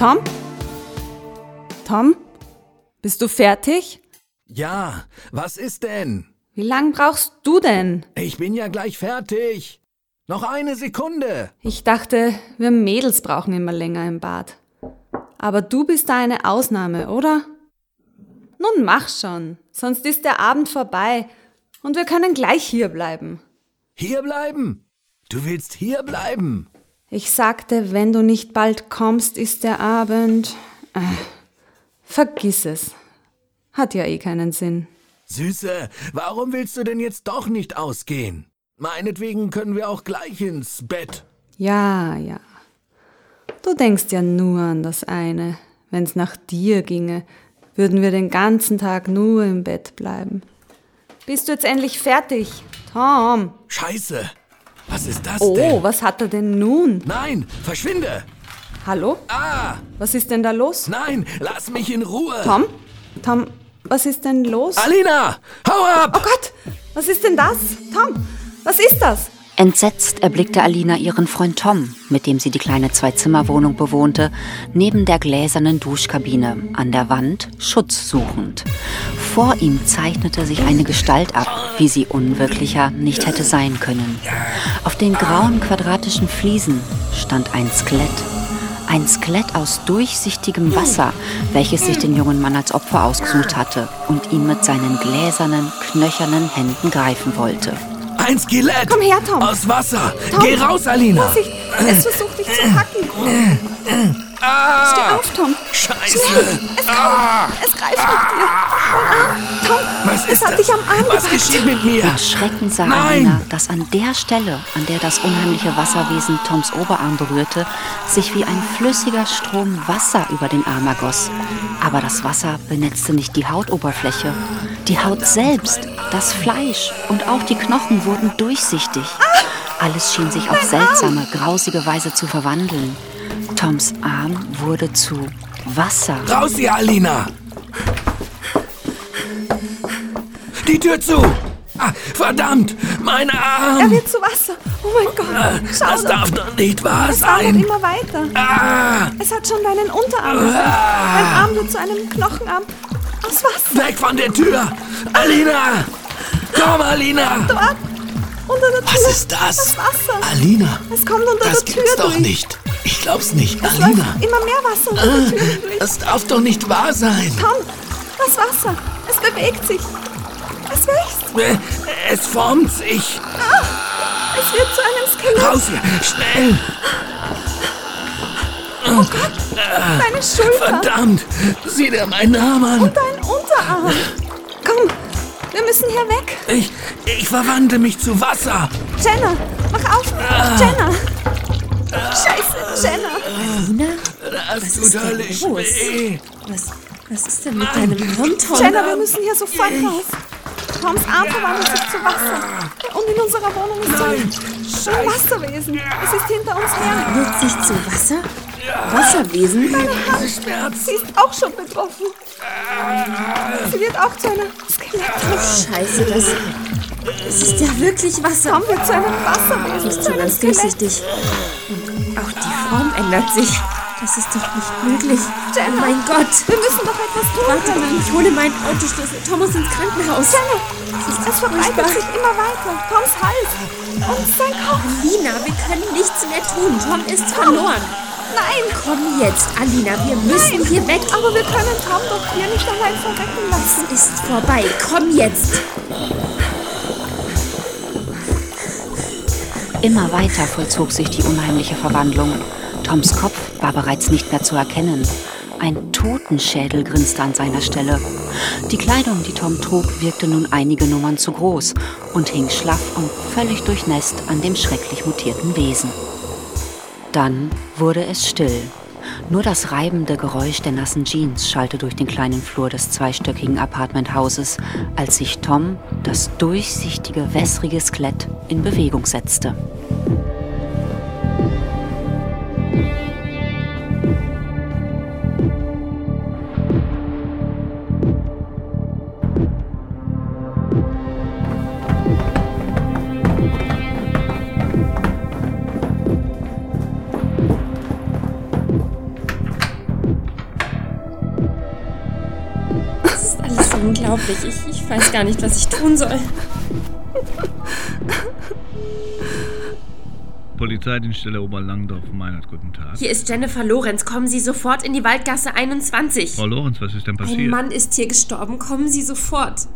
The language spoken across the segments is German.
Tom? Tom? Bist du fertig? Ja, was ist denn? Wie lang brauchst du denn? Ich bin ja gleich fertig. Noch eine Sekunde. Ich dachte, wir Mädels brauchen immer länger im Bad. Aber du bist da eine Ausnahme, oder? Nun mach schon, sonst ist der Abend vorbei und wir können gleich hier bleiben. Hier bleiben? Du willst hier bleiben? Ich sagte, wenn du nicht bald kommst, ist der Abend. Äh, vergiss es. Hat ja eh keinen Sinn. Süße, warum willst du denn jetzt doch nicht ausgehen? Meinetwegen können wir auch gleich ins Bett. Ja, ja. Du denkst ja nur an das eine. Wenn's nach dir ginge, würden wir den ganzen Tag nur im Bett bleiben. Bist du jetzt endlich fertig? Tom! Scheiße! Was ist das Oh, denn? was hat er denn nun? Nein, verschwinde! Hallo? Ah, Was ist denn da los? nein, lass mich in Ruhe! Tom? Tom, was ist denn los? Alina, hau ab! Oh Gott, was ist denn das? Tom, was ist das? Entsetzt erblickte Alina ihren Freund Tom, mit dem sie die kleine Zwei-Zimmer-Wohnung bewohnte, neben der gläsernen Duschkabine, an der Wand Schutz suchend. Vor ihm zeichnete sich eine Gestalt ab, wie sie unwirklicher nicht hätte sein können. Auf den grauen quadratischen Fliesen stand ein Skelett. Ein Skelett aus durchsichtigem Wasser, welches sich den jungen Mann als Opfer ausgesucht hatte und ihn mit seinen gläsernen, knöchernen Händen greifen wollte. Ein Skelett! Komm her, Tom. Aus Wasser! Tom, Geh raus, Alina! Vorsicht, es versucht dich zu packen. Ah, Steh auf, Tom. Scheiße! Es kommt, es greift nach dir. Dein Arm. Tom, Was es ist hat das? dich am Arm Was gepackt. geschieht mit mir? Erschreckend sah Nein! Alina, dass an der Stelle, an der das unheimliche Wasserwesen Toms Oberarm berührte, sich wie ein flüssiger Strom Wasser über den Arm ergoss. Aber das Wasser benetzte nicht die Hautoberfläche. Die Haut selbst, das Fleisch und auch die Knochen wurden durchsichtig. Alles schien sich auf seltsame, grausige Weise zu verwandeln. Toms Arm wurde zu Wasser. Raus hier, Alina! Die Tür zu! Ah, verdammt! Mein Er Arm! wird zu Wasser. Oh mein Gott. Schau Das doch. darf doch nicht wahr Es wandert sein! immer weiter. Ah, Es hat schon deinen Unterarm erreicht. Dein Arm wird zu einem Knochenarm aus Wasser. weg von der Tür! Alina! Komm, Alina! Dort, unter der Tür. Was ist das? Das Wasser. Alina! Es kommt unter Das der Tür gibt's doch durch. nicht! Ich glaub's nicht, Es Alina! läuft immer mehr Wasser durch. Das darf doch nicht wahr sein! Tom, das Wasser. Es bewegt sich. Es wächst. Äh, Es formt sich! Es wird zu einem Skelett. Raus hier! Schnell! Deine Schulter Verdammt! Sieh dir meinen Arm an! und dein Unterarm. Komm, wir müssen hier weg. Ich, ich verwandle mich zu Wasser! Jenna, mach auf. Jenna. Scheiße, Jenna. Nina, Das Was tut ist denn höllisch los? weh! was, was ist denn mit deinem Arm, Tom? Jenna, wir müssen hier sofort raus. Toms Arm verwandelt sich zu Wasser. Und in unserer Wohnung ist so ein, Wasserwesen. Es ist hinter uns her. Wird sich zu Wasser? Wasserwesen? Diese Schmerz! Sie ist auch schon betroffen. Sie wird auch zu einer Skelett. Scheiße, das, das ist ja wirklich Wasser. Tom wird zu einem Wasserwesen. Zu so einem ganz durchsichtig. Und auch die Form ändert sich. Das ist doch nicht möglich. Jenna. Oh mein Gott. Wir müssen doch etwas tun. Warte mal, ich hole meinen Autoschlüssel. Tom muss ins Krankenhaus. Jenna, es verbreitet sich immer weiter. Toms Hals und sein Kopf. Alina, wir können nichts mehr tun. Tom ist verloren. Nein, Komm jetzt, Alina, wir müssen hier weg. aber wir können Tom doch hier nicht allein verrecken lassen. Es ist vorbei. Komm jetzt. Immer weiter vollzog sich die unheimliche Verwandlung. Toms Kopf war bereits nicht mehr zu erkennen. Ein Totenschädel grinste an seiner Stelle. Die Kleidung, die Tom trug, wirkte nun einige Nummern zu groß und hing schlaff und völlig durchnässt an dem schrecklich mutierten Wesen. Dann wurde es still. Nur das reibende Geräusch der nassen Jeans schallte durch den kleinen Flur des zweistöckigen Apartmenthauses, als sich Tom, das durchsichtige, wässrige Skelett, in Bewegung setzte. Ich, weiß gar nicht, was ich tun soll. Polizeidienststelle Oberlangdorf, Meinert, guten Tag. Hier ist Jennifer Lorenz. Kommen Sie sofort in die Waldgasse 21. Frau Lorenz, was ist denn passiert? Ein Mann ist hier gestorben. Kommen Sie sofort.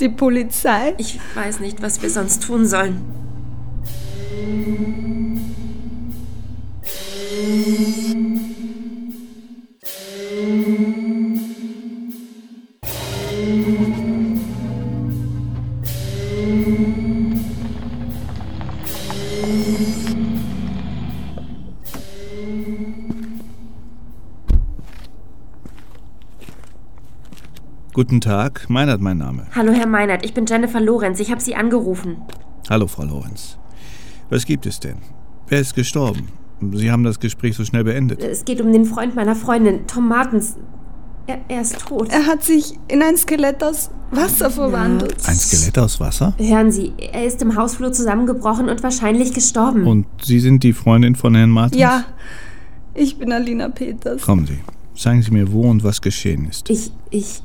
Die Polizei? Ich weiß nicht, was wir sonst tun sollen. Guten Tag, Meinert mein Name. Hallo, Herr Meinert. Ich bin Jennifer Lorenz. Ich habe Sie angerufen. Hallo, Frau Lorenz. Was gibt es denn? Wer ist gestorben? Sie haben das Gespräch so schnell beendet. Es geht um den Freund meiner Freundin, Tom Martens. Er, er ist tot. Er hat sich in ein Skelett aus Wasser verwandelt. Ein Skelett aus Wasser? Hören Sie, er ist im Hausflur zusammengebrochen und wahrscheinlich gestorben. Und Sie sind die Freundin von Herrn Martens? Ja, ich bin Alina Peters. Kommen Sie. Sagen Sie mir, wo und was geschehen ist. Ich, ich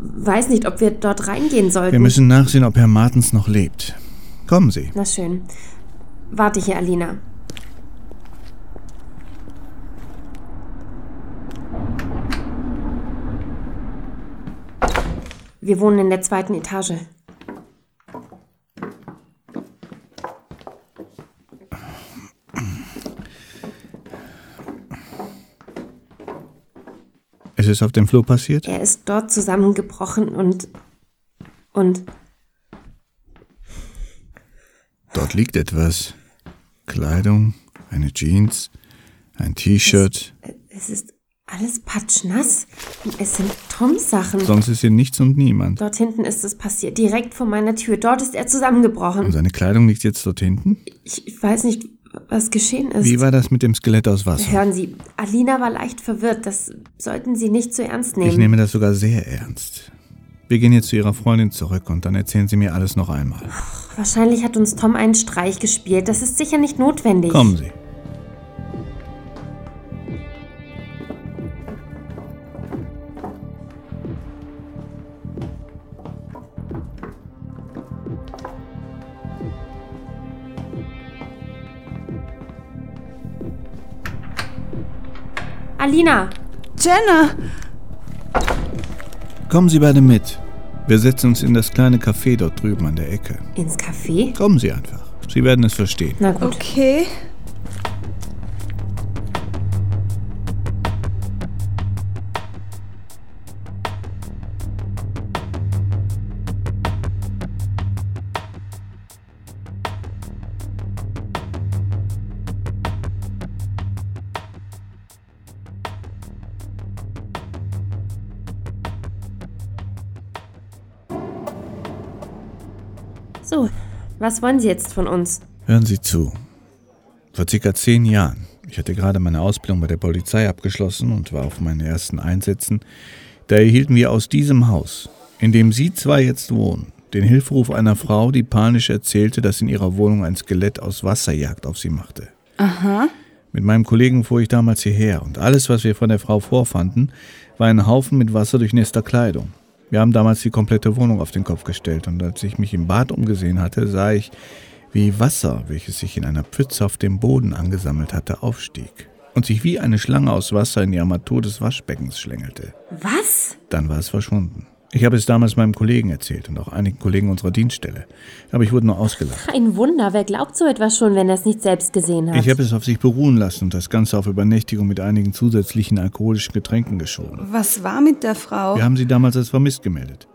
weiß nicht, ob wir dort reingehen sollten. Wir müssen nachsehen, ob Herr Martens noch lebt. Kommen Sie. Na schön. Warte hier, Alina. Wir wohnen in der zweiten Etage. Es ist auf dem Flur passiert? Er ist dort zusammengebrochen und. und. Dort liegt etwas. Kleidung, eine Jeans, ein T-Shirt. Es ist alles patschnass. Und es sind Toms Sachen. Sonst ist hier nichts und niemand. Dort hinten ist es passiert, direkt vor meiner Tür. Dort ist er zusammengebrochen. Und seine Kleidung liegt jetzt dort hinten? Ich, ich weiß nicht, was geschehen ist. Wie war das mit dem Skelett aus Wasser? Hören Sie, Alina war leicht verwirrt. Das sollten Sie nicht zu ernst nehmen. Ich nehme das sogar sehr ernst. Wir gehen jetzt zu Ihrer Freundin zurück und dann erzählen Sie mir alles noch einmal. Wahrscheinlich hat uns Tom einen Streich gespielt. Das ist sicher nicht notwendig. Kommen Sie. Alina! Jenna! Kommen Sie beide mit. Wir setzen uns in das kleine Café dort drüben an der Ecke. Ins Café? Kommen Sie einfach. Sie werden es verstehen. Na gut. Okay. Was wollen Sie jetzt von uns? Hören Sie zu. Vor circa zehn Jahren, ich hatte gerade meine Ausbildung bei der Polizei abgeschlossen und war auf meinen ersten Einsätzen, da erhielten wir aus diesem Haus, in dem Sie zwei jetzt wohnen, den Hilferuf einer Frau, die panisch erzählte, dass in ihrer Wohnung ein Skelett aus Wasserjagd auf sie machte. Aha. Mit meinem Kollegen fuhr ich damals hierher und alles, was wir von der Frau vorfanden, war ein Haufen mit wasserdurchnässter Kleidung. Wir haben damals die komplette Wohnung auf den Kopf gestellt und als ich mich im Bad umgesehen hatte, sah ich, wie Wasser, welches sich in einer Pfütze auf dem Boden angesammelt hatte, aufstieg und sich wie eine Schlange aus Wasser in die Armatur des Waschbeckens schlängelte. Was? Dann war es verschwunden. Ich habe es damals meinem Kollegen erzählt und auch einigen Kollegen unserer Dienststelle. Aber ich wurde nur ausgelacht. Ein Wunder. Wer glaubt so etwas schon, wenn er es nicht selbst gesehen hat? Ich habe es auf sich beruhen lassen und das Ganze auf Übernächtigung mit einigen zusätzlichen alkoholischen Getränken geschoben. Was war mit der Frau? Wir haben sie damals als vermisst gemeldet.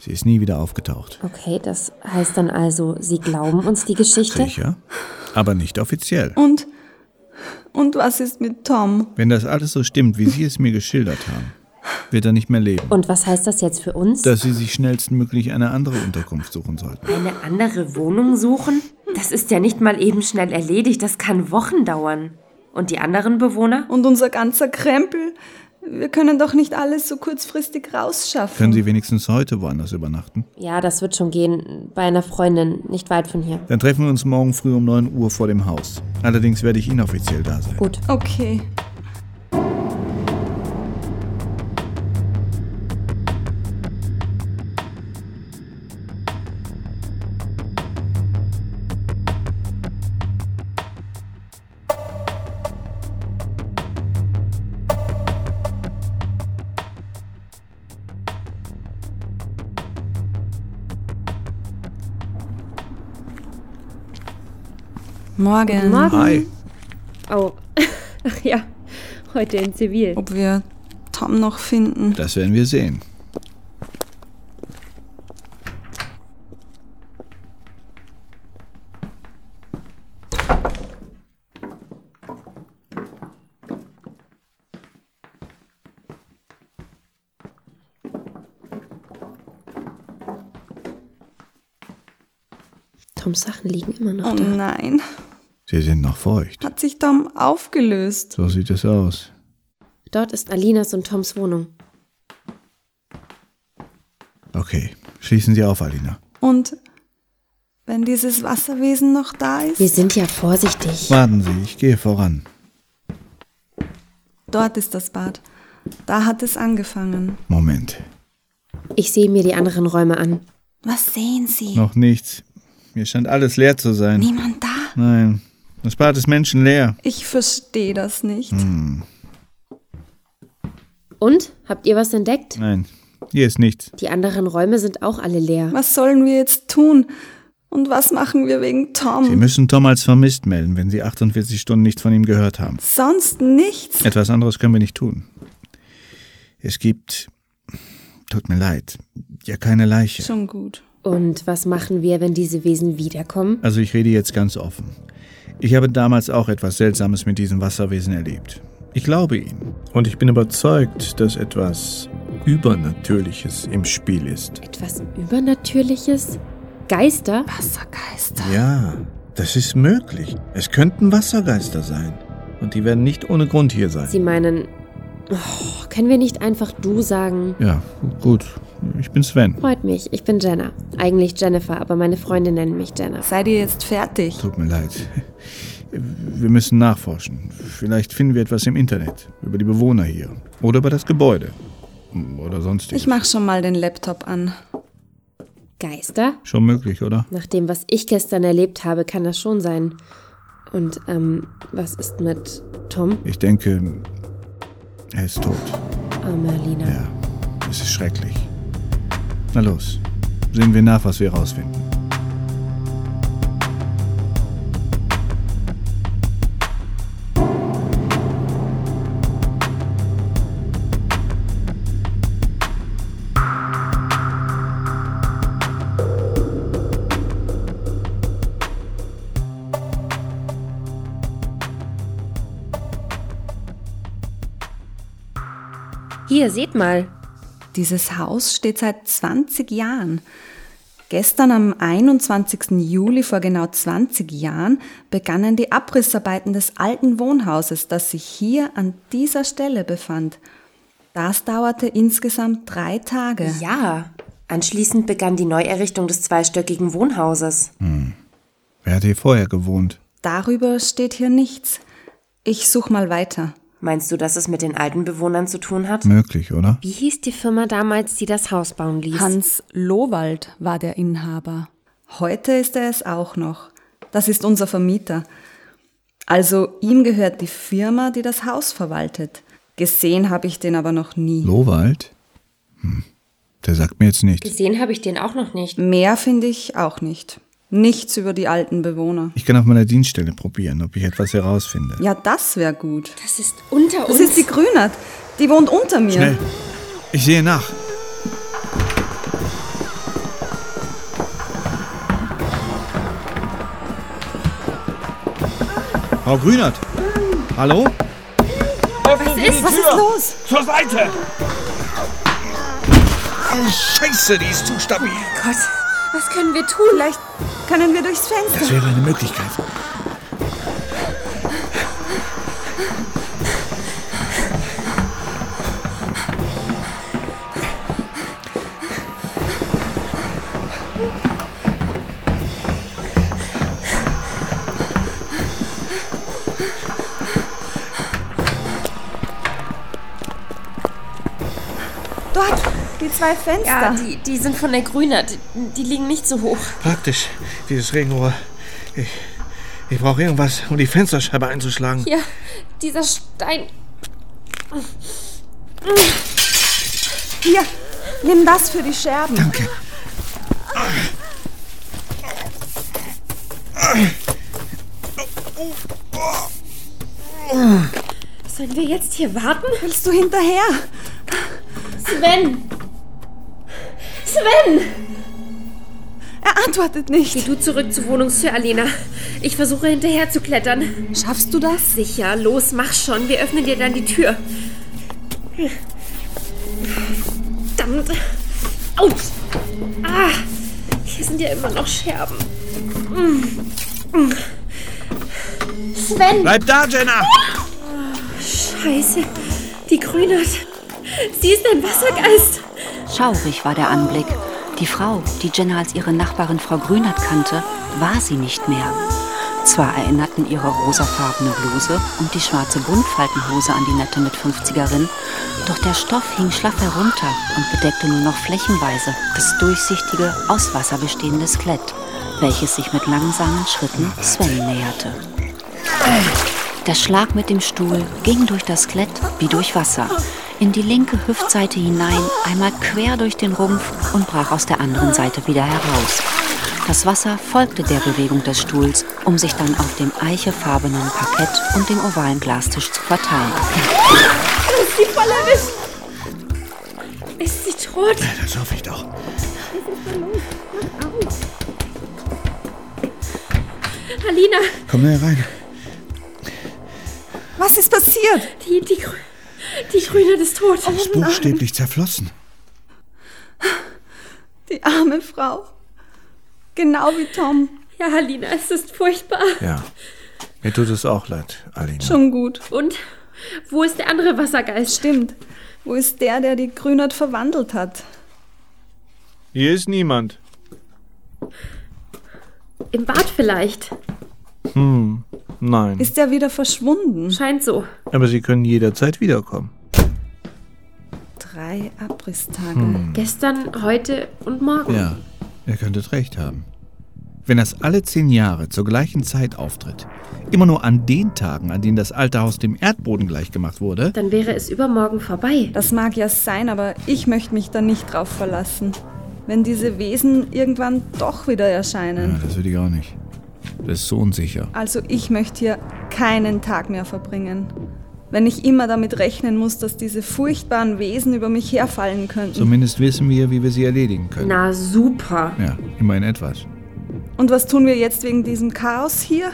Sie ist nie wieder aufgetaucht. Okay, das heißt dann also, Sie glauben uns die Geschichte? Sicher, aber nicht offiziell. Und. Und was ist mit Tom? Wenn das alles so stimmt, wie Sie es mir geschildert haben, wird er nicht mehr leben. Und was heißt das jetzt für uns? Dass Sie sich schnellstmöglich eine andere Unterkunft suchen sollten. Eine andere Wohnung suchen? Das ist ja nicht mal eben schnell erledigt. Das kann Wochen dauern. Und die anderen Bewohner? Und unser ganzer Krempel? Wir können doch nicht alles so kurzfristig rausschaffen. Können Sie wenigstens heute woanders übernachten? Ja, das wird schon gehen. Bei einer Freundin, nicht weit von hier. Dann treffen wir uns morgen früh um 9 Uhr vor dem Haus. Allerdings werde ich inoffiziell da sein. Gut. Okay. Morgen. Guten Morgen. Hi. Oh, ach ja, heute in Zivil. Ob wir Tom noch finden? Das werden wir sehen. Toms Sachen liegen immer noch Oh da. nein. Sie sind noch feucht. Hat sich Tom aufgelöst. So sieht es aus. Dort ist Alinas und Toms Wohnung. Okay, schließen Sie auf, Alina. Und wenn dieses Wasserwesen noch da ist? Wir sind ja vorsichtig. Warten Sie, ich gehe voran. Dort ist das Bad. Da hat es angefangen. Moment. Ich sehe mir die anderen Räume an. Was sehen Sie? Noch nichts. Mir scheint alles leer zu sein. Niemand da? Nein, das Bad ist menschenleer. Ich verstehe das nicht. Und? Habt ihr was entdeckt? Nein, hier ist nichts. Die anderen Räume sind auch alle leer. Was sollen wir jetzt tun? Und was machen wir wegen Sie Tom? müssen Tom als vermisst melden, wenn Sie 48 Stunden nichts von ihm gehört haben. Sonst nichts. Etwas anderes können wir nicht tun. Es gibt, tut mir leid, ja keine Leiche. Schon gut. Und was machen wir, wenn diese Wesen wiederkommen? Also ich rede jetzt ganz offen. Ich habe damals auch etwas Seltsames mit diesem Wasserwesen erlebt. Ich glaube Ihnen. Und ich bin überzeugt, dass etwas Übernatürliches im Spiel ist. Etwas Übernatürliches? Geister? Wassergeister. Ja, das ist möglich. Es könnten Wassergeister sein. Und die werden nicht ohne Grund hier sein. Sie meinen. Oh, können wir nicht einfach du sagen? Ja, gut. Ich bin Sven. Freut mich, ich bin Jenna. Eigentlich Jennifer, aber meine Freunde nennen mich Jenna. Seid ihr jetzt fertig? Tut mir leid. Wir müssen nachforschen. Vielleicht finden wir etwas im Internet. Über die Bewohner hier. Oder über das Gebäude. Oder sonstiges. Ich mach schon mal den Laptop an. Geister? Schon möglich, oder? Nach dem, was ich gestern erlebt habe, kann das schon sein. Und, ähm, was ist mit Tom? Ich denke, er ist tot. Arme Alina. Ja, es ist schrecklich. Na los, sehen wir nach, was wir herausfinden. Hier, seht mal. Dieses Haus steht seit 20 Jahren. Gestern am 21. Juli vor genau 20 Jahren begannen die Abrissarbeiten des alten Wohnhauses, das sich hier an dieser Stelle befand. Das dauerte insgesamt drei Tage. Ja. Anschließend begann die Neuerrichtung des zweistöckigen Wohnhauses. Wer hat hier vorher gewohnt? Darüber steht hier nichts. Ich such mal weiter. Meinst du, dass es mit den alten Bewohnern zu tun hat? Möglich, oder? Wie hieß die Firma damals, die das Haus bauen ließ? Hans Lowald war der Inhaber. Heute ist er es auch noch. Das ist unser Vermieter. Also ihm gehört die Firma, die das Haus verwaltet. Gesehen habe ich den aber noch nie. Lowald? Hm. Der sagt mir jetzt nichts. Gesehen habe ich den auch noch nicht. Mehr finde ich auch nicht. Nichts über die alten Bewohner. Ich kann auf meiner Dienststelle probieren, ob ich etwas herausfinde. Ja, das wäre gut. Das ist unter Das uns. ist die Grünert. Die wohnt unter mir. Schnell! Ich sehe nach. Frau Grünert! Hallo? Was ist? Was ist los? Zur Seite! Scheiße, die ist zu stabil. Gott, was können wir tun? Vielleicht können wir durchs Fenster. Das wäre eine Möglichkeit. Zwei Fenster. Ja, die, die sind von der Grüner. Die, die liegen nicht so hoch. Praktisch, dieses Regenrohr. Ich, ich brauche irgendwas, um die Fensterscheibe einzuschlagen. Hier, dieser Stein. Hier, nimm das für die Scherben. Danke. Sollen wir jetzt hier warten? Willst du hinterher? Sven! Sven! Er antwortet nicht. Geh du zurück zur Wohnungstür, Alina. Ich versuche hinterher zu klettern. Schaffst du das? Sicher, los, mach schon. Wir öffnen dir dann die Tür. Verdammt. Autsch. Ah, hier sind ja immer noch Scherben. Sven! Bleib da, Jenna! Scheiße, die Grünert. Sie ist ein Wassergeist. Schaurig war der Anblick. Die Frau, die Jenna als ihre Nachbarin Frau Grünert kannte, war sie nicht mehr. Zwar erinnerten ihre rosafarbene Bluse und die schwarze Buntfaltenhose an die nette Mit-50erin, doch der Stoff hing schlaff herunter und bedeckte nur noch flächenweise das durchsichtige, aus Wasser bestehende Skelett, welches sich mit langsamen Schritten Sven näherte. Der Schlag mit dem Stuhl ging durch das Skelett wie durch Wasser, in die linke Hüftseite hinein, einmal quer durch den Rumpf und brach aus der anderen Seite wieder heraus. Das Wasser folgte der Bewegung des Stuhls, um sich dann auf dem eichefarbenen Parkett und dem ovalen Glastisch zu verteilen. Ist sie voll erwischt. Ist sie tot? Das hoffe ich doch. Alina, Komm näher rein. Was ist passiert? die, die, die Grünert ist tot. Sie ist buchstäblich zerflossen. Die arme Frau. Genau wie Tom. Ja, Alina, es ist furchtbar. Ja. Mir tut es auch leid, Alina. Schon gut. Und wo ist der andere Wassergeist? Stimmt. Wo ist der, der die Grünert verwandelt hat? Hier ist niemand. Im Bad vielleicht. Nein. Ist der wieder verschwunden? Scheint so. Aber Sie können jederzeit wiederkommen. Drei Abrisstage. Gestern, heute und morgen. Ja, ihr könntet recht haben. Wenn das alle zehn Jahre zur gleichen Zeit auftritt, immer nur an den Tagen, an denen das alte Haus dem Erdboden gleichgemacht wurde, Dann wäre es übermorgen vorbei. Das mag ja sein, aber ich möchte mich da nicht drauf verlassen. Wenn diese Wesen irgendwann doch wieder erscheinen. ja, das will ich auch nicht. Das ist so unsicher. Also ich möchte hier keinen Tag mehr verbringen. Wenn ich immer damit rechnen muss, dass diese furchtbaren Wesen über mich herfallen könnten. Zumindest wissen wir, wie wir sie erledigen können. Na super. Ja, immerhin etwas. Und was tun wir jetzt wegen diesem Chaos hier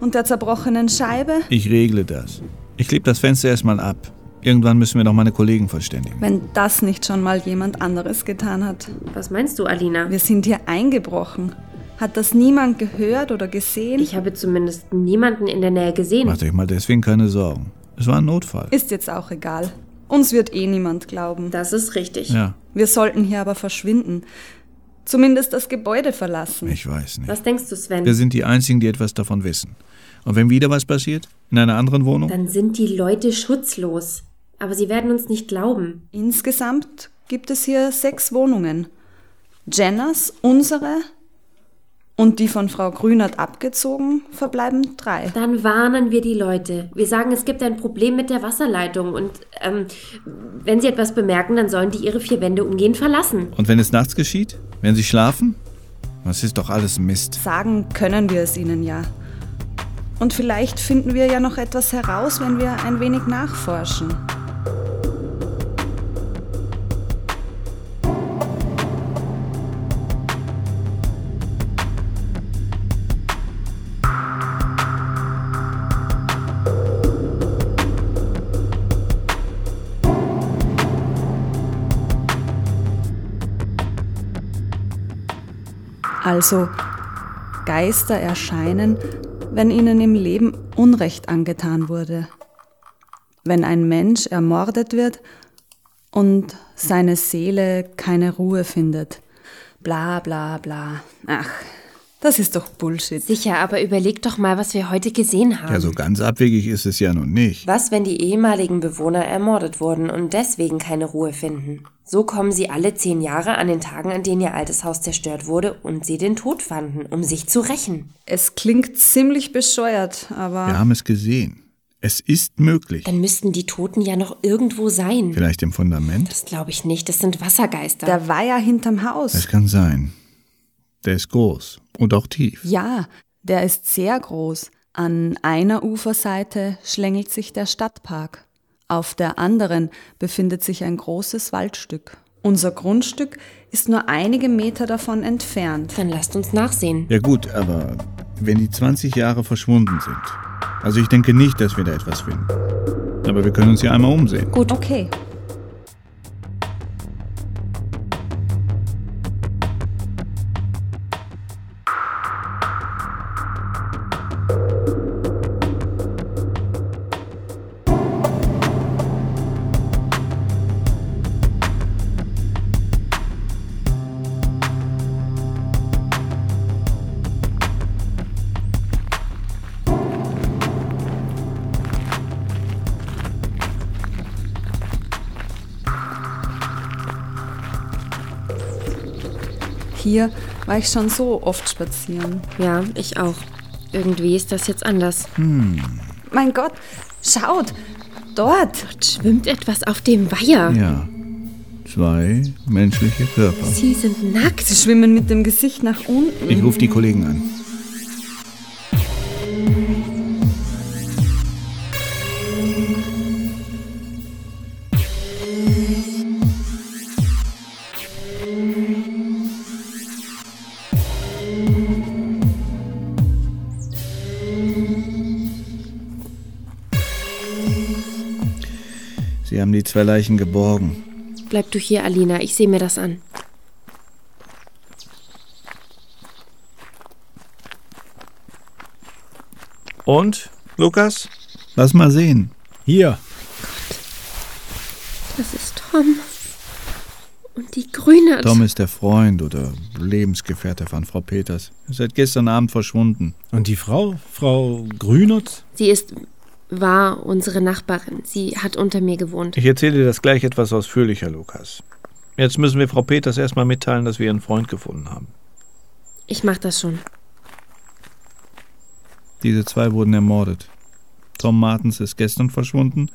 und der zerbrochenen Scheibe? Ich regle das. Ich klebe das Fenster erstmal ab. Irgendwann müssen wir noch meine Kollegen verständigen. Wenn das nicht schon mal jemand anderes getan hat. Was meinst du, Alina? Wir sind hier eingebrochen. Hat das niemand gehört oder gesehen? Ich habe zumindest niemanden in der Nähe gesehen. Macht euch mal deswegen keine Sorgen. Es war ein Notfall. Ist jetzt auch egal. Uns wird eh niemand glauben. Das ist richtig. Ja, Wir sollten hier aber verschwinden. Zumindest das Gebäude verlassen. ich weiß nicht. Was denkst du, Sven? Wir sind die Einzigen, die etwas davon wissen. Und wenn wieder was passiert? In einer anderen Wohnung? Dann sind die Leute schutzlos. Aber sie werden uns nicht glauben. Insgesamt gibt es hier sechs Wohnungen. Jennas, unsere und die von Frau Grünert abgezogen verbleiben drei. Dann warnen wir die Leute. Wir sagen, es gibt ein Problem mit der Wasserleitung und ähm, wenn sie etwas bemerken, dann sollen die ihre vier Wände umgehend verlassen. Und wenn es nachts geschieht? Wenn sie schlafen? Das ist doch alles Mist. Sagen können wir es ihnen ja. Und vielleicht finden wir ja noch etwas heraus, wenn wir ein wenig nachforschen. Also Geister erscheinen, wenn ihnen im Leben Unrecht angetan wurde. Wenn ein Mensch ermordet wird und seine Seele keine Ruhe findet. Bla bla bla. Ach, das ist doch Bullshit. Sicher, aber überleg doch mal, was wir heute gesehen haben. Ja, so ganz abwegig ist es ja nun nicht. Was, wenn die ehemaligen Bewohner ermordet wurden und deswegen keine Ruhe finden? So kommen sie alle zehn Jahre an den Tagen, an denen ihr altes Haus zerstört wurde und sie den Tod fanden, um sich zu rächen. Es klingt ziemlich bescheuert, aber Wir haben es gesehen. Es ist möglich. Dann müssten die Toten ja noch irgendwo sein. Vielleicht im Fundament? Das glaube ich nicht, das sind Wassergeister. der war ja hinterm Haus. Es kann sein. Der ist groß und auch tief. Ja, der ist sehr groß. An einer Uferseite schlängelt sich der Stadtpark. Auf der anderen befindet sich ein großes Waldstück. Unser Grundstück ist nur einige Meter davon entfernt. Dann lasst uns nachsehen. Ja gut, aber wenn die 20 Jahre verschwunden sind. Also ich denke nicht, dass wir da etwas finden. Aber wir können uns ja einmal umsehen. Gut, okay. Hier war ich schon so oft spazieren. Ja, ich auch. Irgendwie ist das jetzt anders. Mein Gott, schaut! Dort! Dort schwimmt etwas auf dem Weiher. Ja. Zwei menschliche Körper. Sie sind nackt. Sie schwimmen mit dem Gesicht nach unten. Ich rufe die Kollegen an. Zwei Leichen geborgen. Bleib du hier, Alina. Ich sehe mir das an. Und, Lukas? Lass mal sehen. Hier. Das ist Tom. Und die Grüne. Tom ist der Freund oder Lebensgefährte von Frau Peters. Ist seit gestern Abend verschwunden. Und die Frau? Frau Grünert? Sie ist, war unsere Nachbarin. Sie hat unter mir gewohnt. Ich erzähle dir das gleich etwas ausführlicher, Lukas. Jetzt müssen wir Frau Peters erstmal mitteilen, dass wir ihren Freund gefunden haben. Ich mach das schon. Diese zwei wurden ermordet. Tom Martens ist gestern verschwunden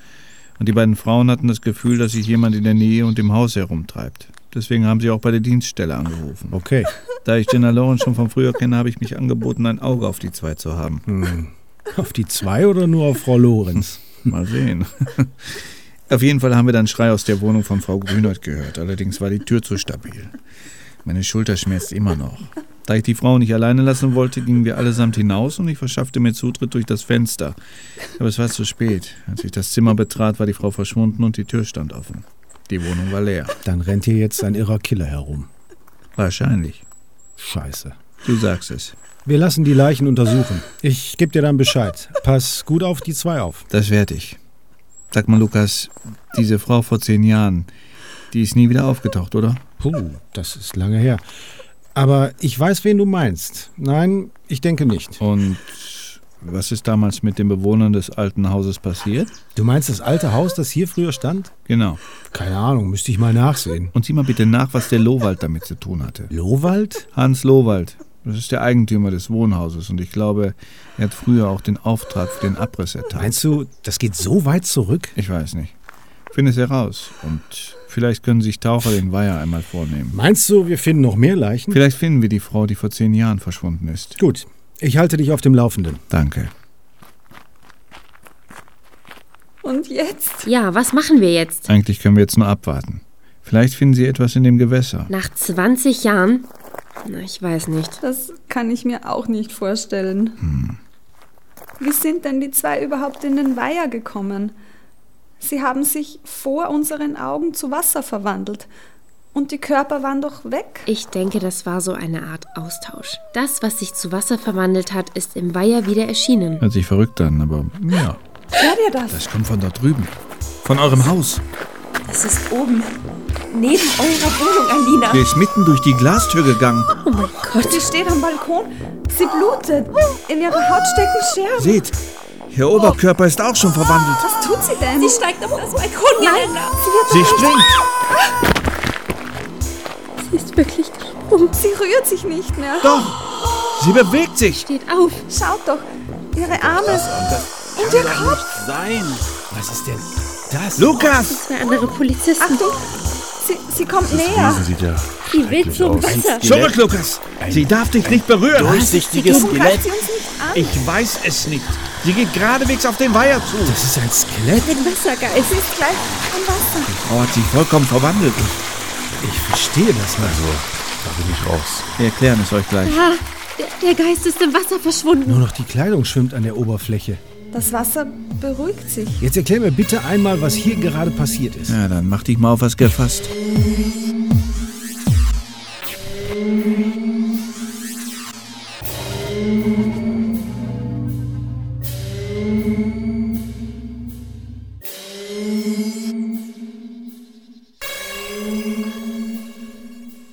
und die beiden Frauen hatten das Gefühl, dass sich jemand in der Nähe und im Haus herumtreibt. Deswegen haben sie auch bei der Dienststelle angerufen. Okay. Da ich Jenna Lawrence schon von früher kenne, habe ich mich angeboten, ein Auge auf die zwei zu haben. Hm. Auf die zwei oder nur auf Frau Lorenz? Mal sehen. Auf jeden Fall haben wir dann Schrei aus der Wohnung von Frau Grünert gehört. Allerdings war die Tür zu stabil. Meine Schulter schmerzt immer noch. Da ich die Frau nicht alleine lassen wollte, gingen wir allesamt hinaus und ich verschaffte mir Zutritt durch das Fenster. Aber es war zu spät. Als ich das Zimmer betrat, war die Frau verschwunden und die Tür stand offen. Die Wohnung war leer. Dann rennt hier jetzt ein irrer Killer herum. Wahrscheinlich. Scheiße. Du sagst es. Wir lassen die Leichen untersuchen. Ich gebe dir dann Bescheid. Pass gut auf die zwei auf. Das werd ich. Sag mal, Lukas, diese Frau vor zehn Jahren, die ist nie wieder aufgetaucht, oder? Puh, das ist lange her. Aber ich weiß, wen du meinst. Nein, ich denke nicht. Und was ist damals mit den Bewohnern des alten Hauses passiert? Du meinst das alte Haus, das hier früher stand? Genau. Keine Ahnung, müsste ich mal nachsehen. Und sieh mal bitte nach, was der Lowald damit zu tun hatte. Lowald? Hans Lowald. Das ist der Eigentümer des Wohnhauses und ich glaube, er hat früher auch den Auftrag für den Abriss erteilt. Meinst du, das geht so weit zurück? Ich weiß nicht. Finde es heraus und vielleicht können sich Taucher den Weiher einmal vornehmen. Meinst du, wir finden noch mehr Leichen? Vielleicht finden wir die Frau, die vor zehn Jahren verschwunden ist. Gut, ich halte dich auf dem Laufenden. Danke. Und jetzt? Ja, was machen wir jetzt? Eigentlich können wir jetzt nur abwarten. Vielleicht finden Sie etwas in dem Gewässer. Nach 20 Jahren? Na, ich weiß nicht. Das kann ich mir auch nicht vorstellen. Wie sind denn die zwei überhaupt in den Weiher gekommen? Sie haben sich vor unseren Augen zu Wasser verwandelt. Und die Körper waren doch weg. Ich denke, das war so eine Art Austausch. Das, was sich zu Wasser verwandelt hat, ist im Weiher wieder erschienen. Hört sich verrückt an, aber ja. Hört ihr das? Das kommt von da drüben. Von eurem Haus. Es ist oben. Neben eurer Wohnung, Alina. Sie ist mitten durch die Glastür gegangen. Oh mein Gott. Sie steht am Balkon. Sie blutet. In ihrer Haut stecken Scherben. Seht, ihr Oberkörper ist auch schon verwandelt. Was tut sie denn? Sie steigt auf das Balkongeländer. Sie springt. Sie ist wirklich gesprungen. Sie rührt sich nicht mehr. Doch, sie bewegt sich. Steht auf. Schaut doch. Ihre Arme. Und ihr Kopf. Sein. Was ist denn das? Lukas! Zwei andere Polizisten. Achtung. Sie, sie kommt näher. sieht ja Sie will zum Wasser. Zurück, Lukas! Sie darf dich nicht berühren. durchsichtiges Warum greift sie uns nicht an? Ich weiß es nicht. Sie geht geradewegs auf den Weiher zu. Das ist ein Skelett. Ein Wassergeist. Sie ist gleich am Wasser. Die Frau hat sich vollkommen verwandelt. Ich verstehe das nicht. Also, da bin ich raus. Wir erklären es euch gleich. Ah, der, der Geist ist im Wasser verschwunden. Nur noch die Kleidung schwimmt an der Oberfläche. Das Wasser beruhigt sich. Jetzt erklär mir bitte einmal, was hier gerade passiert ist. Ja, dann mach dich mal auf was gefasst.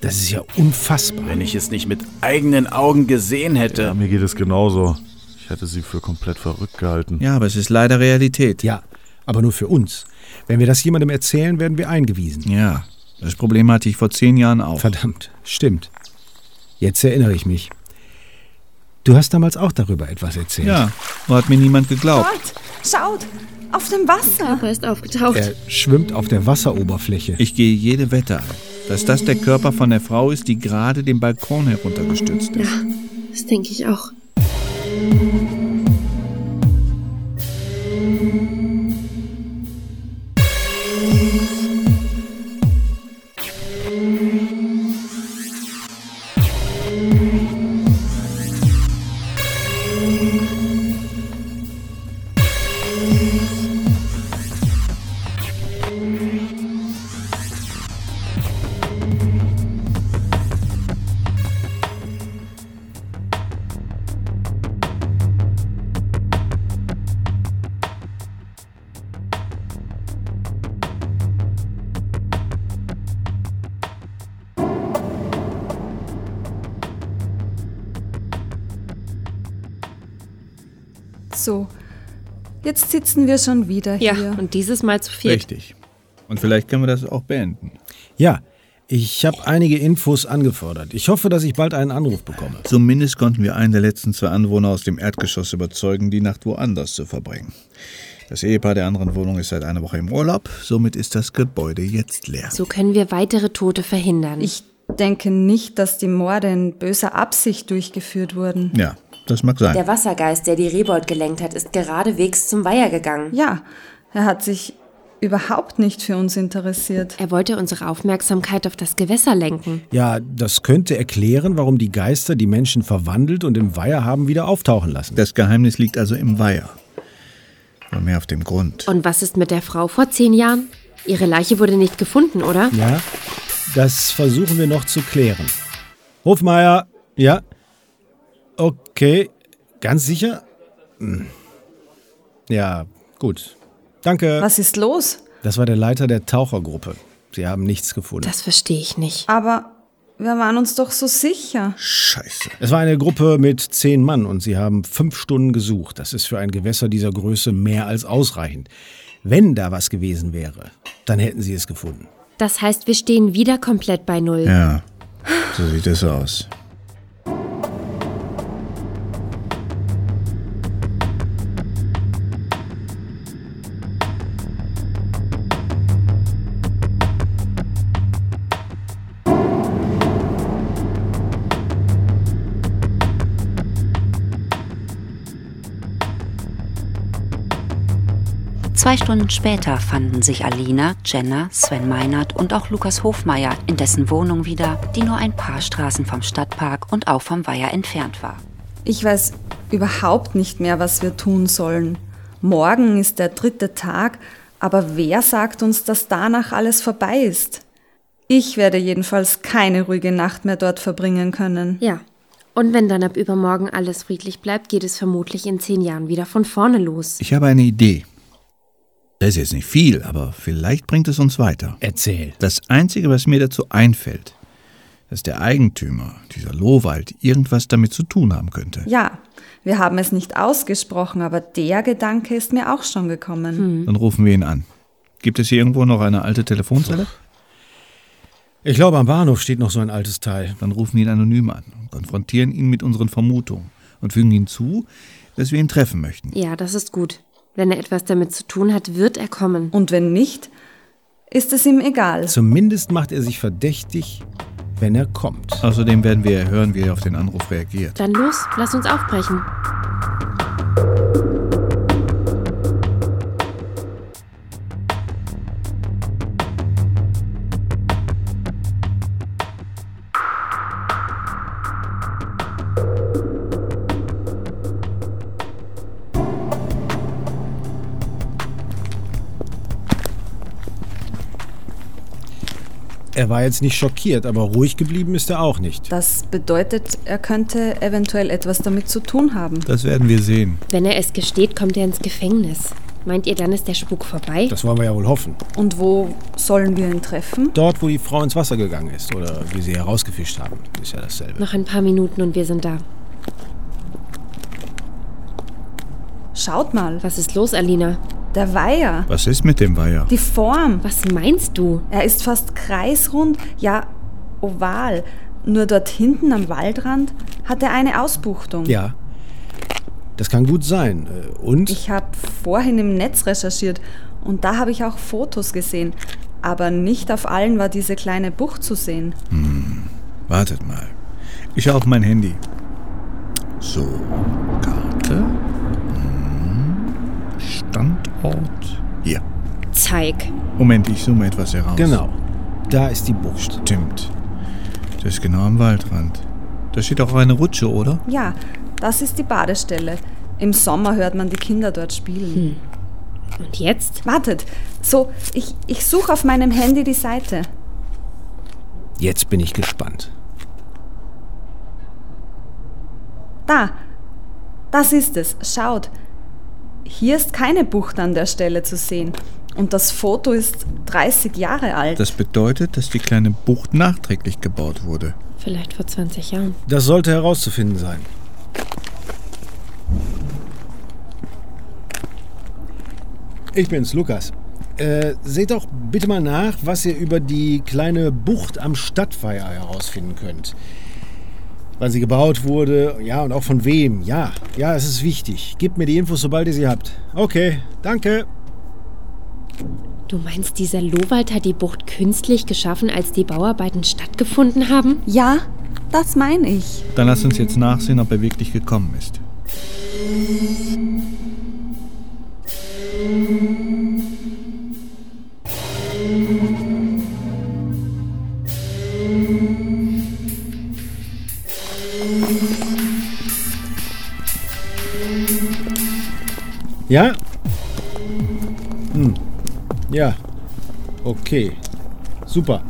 Das ist ja unfassbar. Wenn ich es nicht mit eigenen Augen gesehen hätte. Ja, mir geht es genauso. Ich hätte sie für komplett verrückt gehalten. Ja, aber es ist leider Realität. Ja, aber nur für uns. Wenn wir das jemandem erzählen, werden wir eingewiesen. Ja, das Problem hatte ich vor zehn Jahren auch. Verdammt, stimmt. Jetzt erinnere ich mich. Du hast damals auch darüber etwas erzählt. Ja, nur hat mir niemand geglaubt. Dort, schaut, auf dem Wasser. Körper ist aufgetaucht. Er schwimmt auf der Wasseroberfläche. Ich gehe jede Wette ein, dass das der Körper von der Frau ist, die gerade den Balkon heruntergestürzt ist. Das denke ich auch. So, sitzen wir schon wieder Ja, hier. und dieses Mal zu viert. Richtig. Und vielleicht können wir das auch beenden. Ja, ich habe einige Infos angefordert. Ich hoffe, dass ich bald einen Anruf bekomme. Zumindest konnten wir einen der letzten zwei Anwohner aus dem Erdgeschoss überzeugen, die Nacht woanders zu verbringen. Das Ehepaar der anderen Wohnung ist seit einer Woche im Urlaub, somit ist das Gebäude jetzt leer. So können wir weitere Tote verhindern. Ich denke nicht, dass die Morde in böser Absicht durchgeführt wurden. Ja, das mag sein. der Wassergeist, der die Rehbold gelenkt hat, ist geradewegs zum Weiher gegangen. Ja, er hat sich überhaupt nicht für uns interessiert. Er wollte unsere Aufmerksamkeit auf das Gewässer lenken. Ja, das könnte erklären, warum die Geister die Menschen verwandelt und im Weiher haben wieder auftauchen lassen. Das Geheimnis liegt also im Weiher. Oder mehr auf dem Grund. Und was ist mit der Frau vor zehn Jahren? Ihre Leiche wurde nicht gefunden, oder? Ja, das versuchen wir noch zu klären. Hofmeier, ja? Okay, ganz sicher? Hm. Ja, gut. Danke. Was ist los? Das war der Leiter der Tauchergruppe. Sie haben nichts gefunden. Das verstehe ich nicht. Aber wir waren uns doch so sicher. Scheiße. Es war eine Gruppe mit zehn Mann und sie haben fünf Stunden gesucht. Das ist für ein Gewässer dieser Größe mehr als ausreichend. Wenn da was gewesen wäre, dann hätten sie es gefunden. Das heißt, wir stehen wieder komplett bei Null. Ja, so sieht es aus. Zwei Stunden später fanden sich Alina, Jenna, Sven Meinert und auch Lukas Hofmeier in dessen Wohnung wieder, die nur ein paar Straßen vom Stadtpark und auch vom Weiher entfernt war. Ich weiß überhaupt nicht mehr, was wir tun sollen. Morgen ist der dritte Tag, aber wer sagt uns, dass danach alles vorbei ist? Ich werde jedenfalls keine ruhige Nacht mehr dort verbringen können. Ja. Und wenn dann ab übermorgen alles friedlich bleibt, geht es vermutlich in zehn Jahren wieder von vorne los. Ich habe eine Idee. Das ist jetzt nicht viel, aber vielleicht bringt es uns weiter. Erzähl. Das Einzige, was mir dazu einfällt, dass der Eigentümer, dieser Lohwald, irgendwas damit zu tun haben könnte. Ja, wir haben es nicht ausgesprochen, aber der Gedanke ist mir auch schon gekommen. Dann rufen wir ihn an. Gibt es hier irgendwo noch eine alte Telefonzelle? Ich glaube, am Bahnhof steht noch so ein altes Teil. Dann rufen wir ihn anonym an und konfrontieren ihn mit unseren Vermutungen und fügen hinzu, dass wir ihn treffen möchten. Ja, das ist gut. Wenn er etwas damit zu tun hat, wird er kommen. Und wenn nicht, ist es ihm egal. Zumindest macht er sich verdächtig, wenn er kommt. Außerdem werden wir hören, wie er auf den Anruf reagiert. Dann los, lass uns aufbrechen. Er war jetzt nicht schockiert, aber ruhig geblieben ist er auch nicht. Das bedeutet, er könnte eventuell etwas damit zu tun haben. Das werden wir sehen. Wenn er es gesteht, kommt er ins Gefängnis. Meint ihr, dann ist der Spuk vorbei? Das wollen wir ja wohl hoffen. Und wo sollen wir ihn treffen? Dort, wo die Frau ins Wasser gegangen ist oder wir sie herausgefischt haben, ist ja dasselbe. Noch ein paar Minuten und wir sind da. Schaut mal, Was ist los, Alina? Der Weiher. Was ist mit dem Weiher? Die Form. Was meinst du? Er ist fast kreisrund, ja oval. Nur dort hinten am Waldrand hat er eine Ausbuchtung. Ja, das kann gut sein. Äh, Und? Ich habe vorhin im Netz recherchiert und da habe ich auch Fotos gesehen. Aber nicht auf allen war diese kleine Bucht zu sehen. Wartet mal. Ich schaue auf mein Handy. So, Karte. Hm, Standort. Hier. Zeig. Moment, ich zoome etwas heraus. genau, da ist die Bucht. Stimmt. Das ist genau am Waldrand. Da steht auch eine Rutsche, oder? Ja, das ist die Badestelle. Im Sommer hört man die Kinder dort spielen. Und jetzt? Wartet, so, ich, ich suche auf meinem Handy die Seite. Jetzt bin ich gespannt. Da, das ist es. Schaut. Hier ist keine Bucht an der Stelle zu sehen. Und das Foto ist 30 Jahre alt. Das bedeutet, dass die kleine Bucht nachträglich gebaut wurde. Vielleicht vor 20 Jahren. Das sollte herauszufinden sein. Ich bin's, Lukas. Äh, seht doch bitte mal nach, was ihr über die kleine Bucht am Stadtweiher herausfinden könnt. Wann sie gebaut wurde, ja, und auch von wem. Ja, ja, es ist wichtig. Gebt mir die Infos, sobald ihr sie habt. Okay, danke. Du meinst, dieser Lowald hat die Bucht künstlich geschaffen, als die Bauarbeiten stattgefunden haben? Ja, das meine ich. Dann lass uns jetzt nachsehen, ob er wirklich gekommen ist. Ja? Hm. Ja. Okay. Super.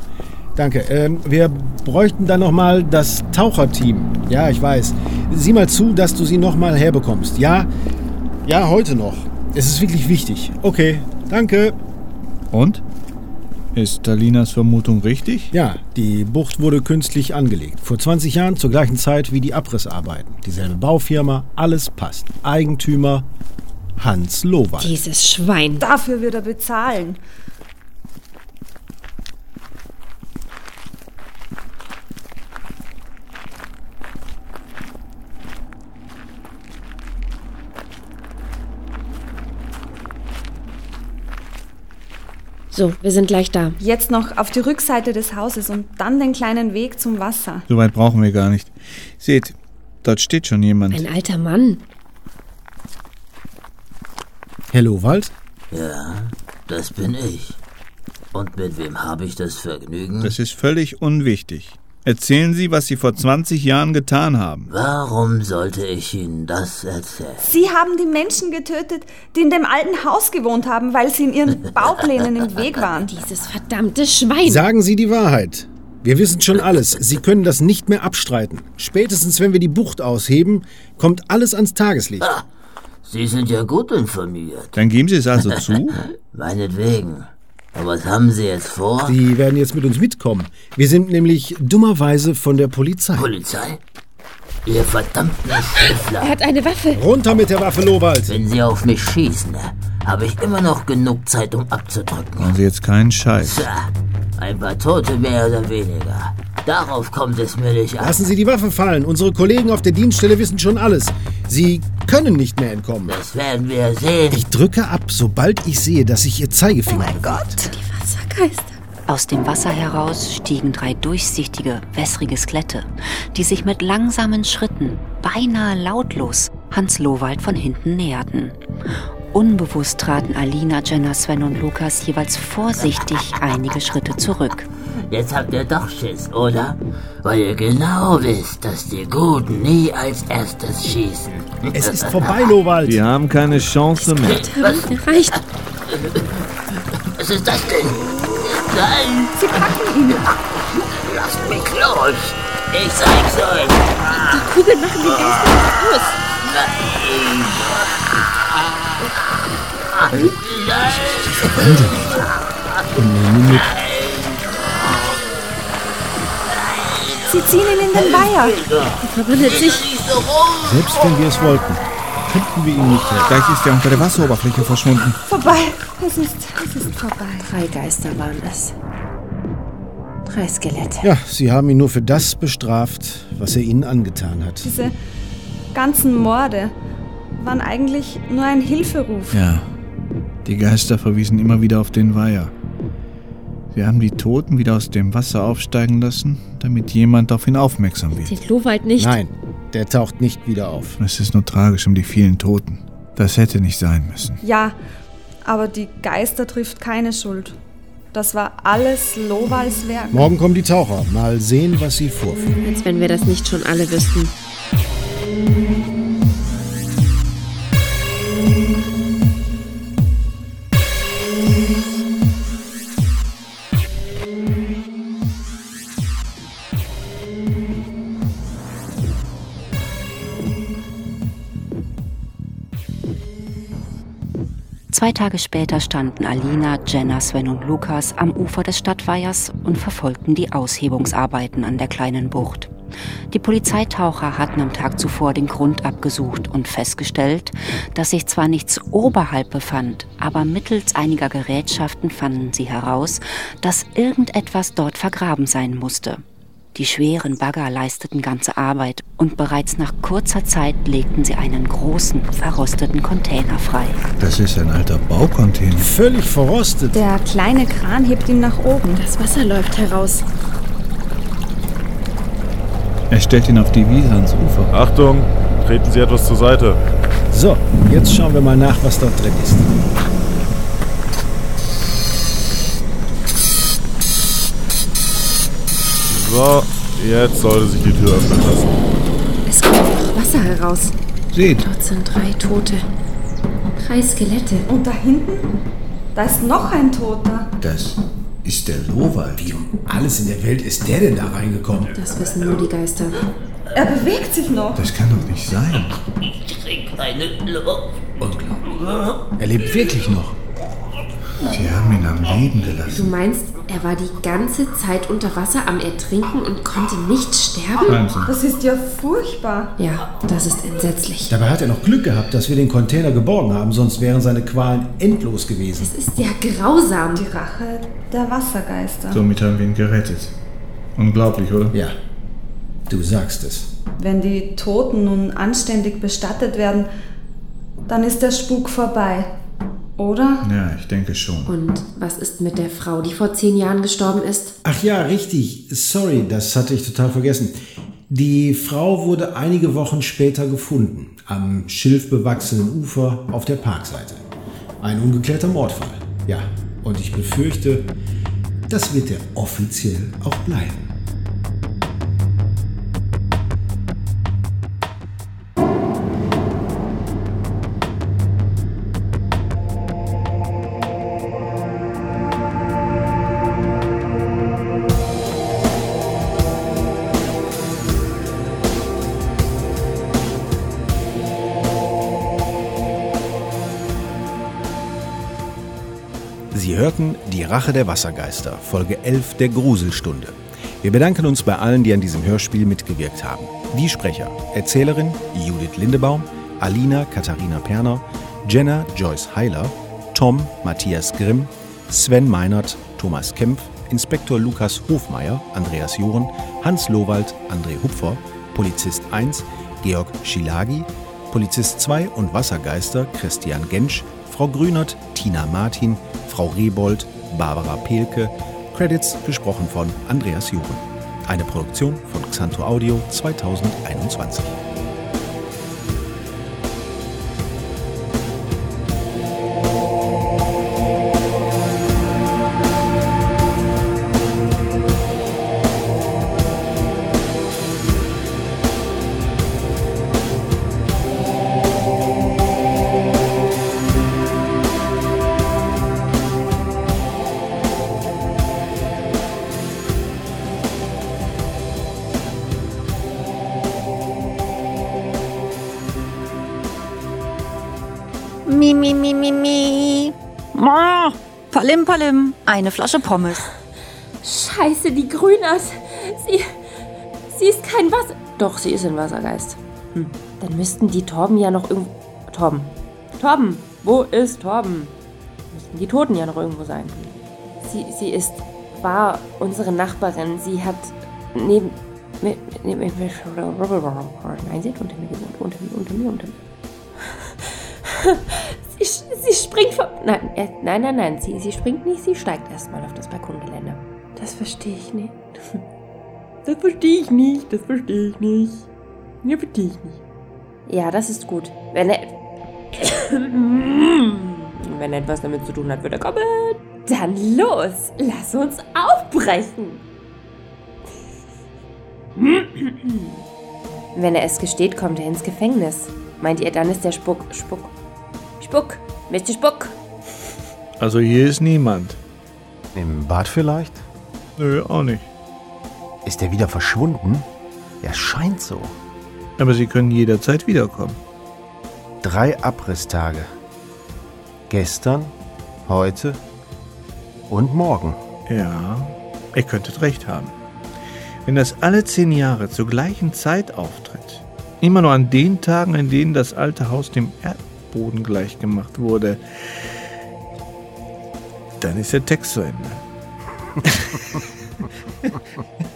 Danke. Ähm, wir bräuchten dann noch mal das Taucherteam. Ja, ich weiß. Sieh mal zu, dass du sie noch mal herbekommst. Ja? Ja, heute noch. Es ist wirklich wichtig. Okay. Danke. Und? Ist Dalinas Vermutung richtig? Ja, die Bucht wurde künstlich angelegt. Vor 20 Jahren zur gleichen Zeit wie die Abrissarbeiten. Dieselbe Baufirma, alles passt. Eigentümer Hans Lowald. Dieses Schwein. Dafür wird er bezahlen. So, wir sind gleich da. Jetzt noch auf die Rückseite des Hauses und dann den kleinen Weg zum Wasser. So weit brauchen wir gar nicht. Seht, dort steht schon jemand. Ein alter Mann. Herr Lowald? Ja, das bin ich. Und mit wem habe ich das Vergnügen? Das ist völlig unwichtig. Erzählen Sie, was Sie vor 20 Jahren getan haben. Warum sollte ich Ihnen das erzählen? Sie haben die Menschen getötet, die in dem alten Haus gewohnt haben, weil sie in ihren Bauplänen im Weg waren. Dieses verdammte Schwein. Sagen Sie die Wahrheit. Wir wissen schon alles. Sie können das nicht mehr abstreiten. Spätestens, wenn wir die Bucht ausheben, kommt alles ans Tageslicht. Ah, Sie sind ja gut informiert. Dann geben Sie es also zu? Meinetwegen. Und was haben Sie jetzt vor? Sie werden jetzt mit uns mitkommen. Wir sind nämlich dummerweise von der Polizei. Polizei? Ihr verdammten Schäffler. Er hat eine Waffe. Runter mit der Waffe, Lowald. Wenn Sie auf mich schießen, habe ich immer noch genug Zeit, um abzudrücken. Machen Sie jetzt keinen Scheiß. Tja, ein paar Tote mehr oder weniger. Darauf kommt es mir nicht an. Lassen Sie die Waffe fallen. Unsere Kollegen auf der Dienststelle wissen schon alles. Sie können nicht mehr entkommen. Das werden wir sehen. Ich drücke ab, sobald ich sehe, dass sich Ihr Zeigefinger. Oh mein Gott. Die Wassergeister. Aus dem Wasser heraus stiegen drei durchsichtige, wässrige Skelette, die sich mit langsamen Schritten, beinahe lautlos, Hans Lowald von hinten näherten. Unbewusst traten Alina, Jenna, Sven und Lukas jeweils vorsichtig einige Schritte zurück. Jetzt habt ihr doch Schiss, oder? Weil ihr genau wisst, dass die Guten nie als erstes schießen. Es ist vorbei, Lowald. Wir haben keine Chance mehr. Reicht. Was ist das denn? Nein! Sie packen ihn. Lasst mich los! Ich zeig's euch! Die Kugeln machen den Geist nicht aus. Und nehmen ihn mit. Sie ziehen ihn in den Weiher. Verwandelt sich. Selbst wenn wir es wollten, könnten wir ihn nicht retten. Gleich ist er unter der Wasseroberfläche verschwunden. Vorbei. Es ist, es ist vorbei. Drei Geister waren es. Drei Skelette. Ja, sie haben ihn nur für das bestraft, was er ihnen angetan hat. Diese ganzen Morde waren eigentlich nur ein Hilferuf. Ja. Die Geister verwiesen immer wieder auf den Weiher. Sie haben die Toten wieder aus dem Wasser aufsteigen lassen, damit jemand auf ihn aufmerksam wird. Den Lowald nicht. Nein, der taucht nicht wieder auf. Es ist nur tragisch um die vielen Toten. Das hätte nicht sein müssen. Ja, aber die Geister trifft keine Schuld. Das war alles Lowals Werk. Morgen kommen die Taucher. Mal sehen, was sie vorführen. Als wenn wir das nicht schon alle wüssten. Zwei Tage später standen Alina, Jenna, Sven und Lukas am Ufer des Stadtweihers und verfolgten die Aushebungsarbeiten an der kleinen Bucht. Die Polizeitaucher hatten am Tag zuvor den Grund abgesucht und festgestellt, dass sich zwar nichts oberhalb befand, aber mittels einiger Gerätschaften fanden sie heraus, dass irgendetwas dort vergraben sein musste. Die schweren Bagger leisteten ganze Arbeit und bereits nach kurzer Zeit legten sie einen großen, verrosteten Container frei. Das ist ein alter Baucontainer. Völlig verrostet. Der kleine Kran hebt ihn nach oben. Das Wasser läuft heraus. Er stellt ihn auf die Wiese ans Ufer. Achtung, treten Sie etwas zur Seite. So, jetzt schauen wir mal nach, was dort drin ist. So, jetzt sollte sich die Tür öffnen lassen. Es kommt einfach Wasser heraus. Seht, Dort sind drei Tote. Drei Skelette. Und da hinten? Da ist noch ein Toter. das ist der Lowald. Wie um alles in der Welt ist der denn da reingekommen? Das wissen nur die Geister. Er bewegt sich noch. Das kann doch nicht sein. Ich krieg keine Luft. Unglaublich. Er lebt wirklich noch. Sie haben ihn am Leben Du gelassen. meinst, er war die ganze Zeit unter Wasser am Ertrinken und konnte nicht sterben? Wahnsinn. Das ist ja furchtbar. Ja, das ist entsetzlich. Dabei hat er noch Glück gehabt, dass wir den Container geborgen haben, sonst wären seine Qualen endlos gewesen. Es ist ja grausam. Die Rache der Wassergeister. Somit haben wir ihn gerettet. Unglaublich, oder? Ja, du sagst es. Wenn die Toten nun anständig bestattet werden, dann ist der Spuk vorbei. Oder? Ja, ich denke schon. Und was ist mit der Frau, die vor zehn Jahren gestorben ist? Ach ja, richtig. Sorry, das hatte ich total vergessen. Die Frau wurde einige Wochen später gefunden, am schilfbewachsenen Ufer auf der Parkseite. Ein ungeklärter Mordfall. Ja, und ich befürchte, das wird er offiziell auch bleiben. Rache der Wassergeister, Folge 11 der Gruselstunde. Wir bedanken uns bei allen, die an diesem Hörspiel mitgewirkt haben. Die Sprecher: Erzählerin Judith Lindebaum, Alina Katharina Perner, Jenna Joyce Heiler, Tom Matthias Grimm, Sven Meinert, Thomas Kempf, Inspektor Lukas Hofmeier, Andreas Joren, Hans Lowald, André Hupfer, Polizist 1 Georg Schilagi, Polizist 2 und Wassergeister Christian Gensch, Frau Grünert, Tina Martin, Frau Rebold, Barbara Pelke, Credits gesprochen von Andreas Joren. Eine Produktion von Xanto Audio 2021. palim. Eine Flasche Pommes. Scheiße, die Grünert. Sie. Sie ist kein Wasser. Doch, sie ist ein Wassergeist. Hm. Dann müssten die Torben ja noch irgendwo. Torben. Torben! Wo ist Torben? Müssten die Toten ja noch irgendwo sein. Sie, sie ist. war unsere Nachbarin. Sie hat neben Nein, sie hat unter mir gewohnt. Unter mir, unter mir, unter mir. Sie, springt vom. Nein, äh, nein, nein, nein. Sie, sie springt nicht, sie steigt erstmal auf das Balkongelände. Das verstehe ich nicht. Das verstehe ich nicht, das verstehe ich nicht. Ja, verstehe ich nicht. Ja, das ist gut. Wenn er. Wenn er etwas damit zu tun hat, wird er kommen. Dann los, lass uns aufbrechen. Wenn er es gesteht, kommt er ins Gefängnis. Meint ihr, dann ist der Spuck. Spuck. Spuck. Mr. Spuck. Also hier ist niemand. Im Bad vielleicht? Nö, auch nicht. Ist er wieder verschwunden? Ja, scheint so. Aber Sie können jederzeit wiederkommen. Drei Abrisstage. Gestern, heute und morgen. Ja, ihr könntet recht haben. Wenn das alle zehn Jahre zur gleichen Zeit auftritt, immer nur an den Tagen, an denen das alte Haus dem Erdboden gleichgemacht wurde, dann ist der Text zu Ende.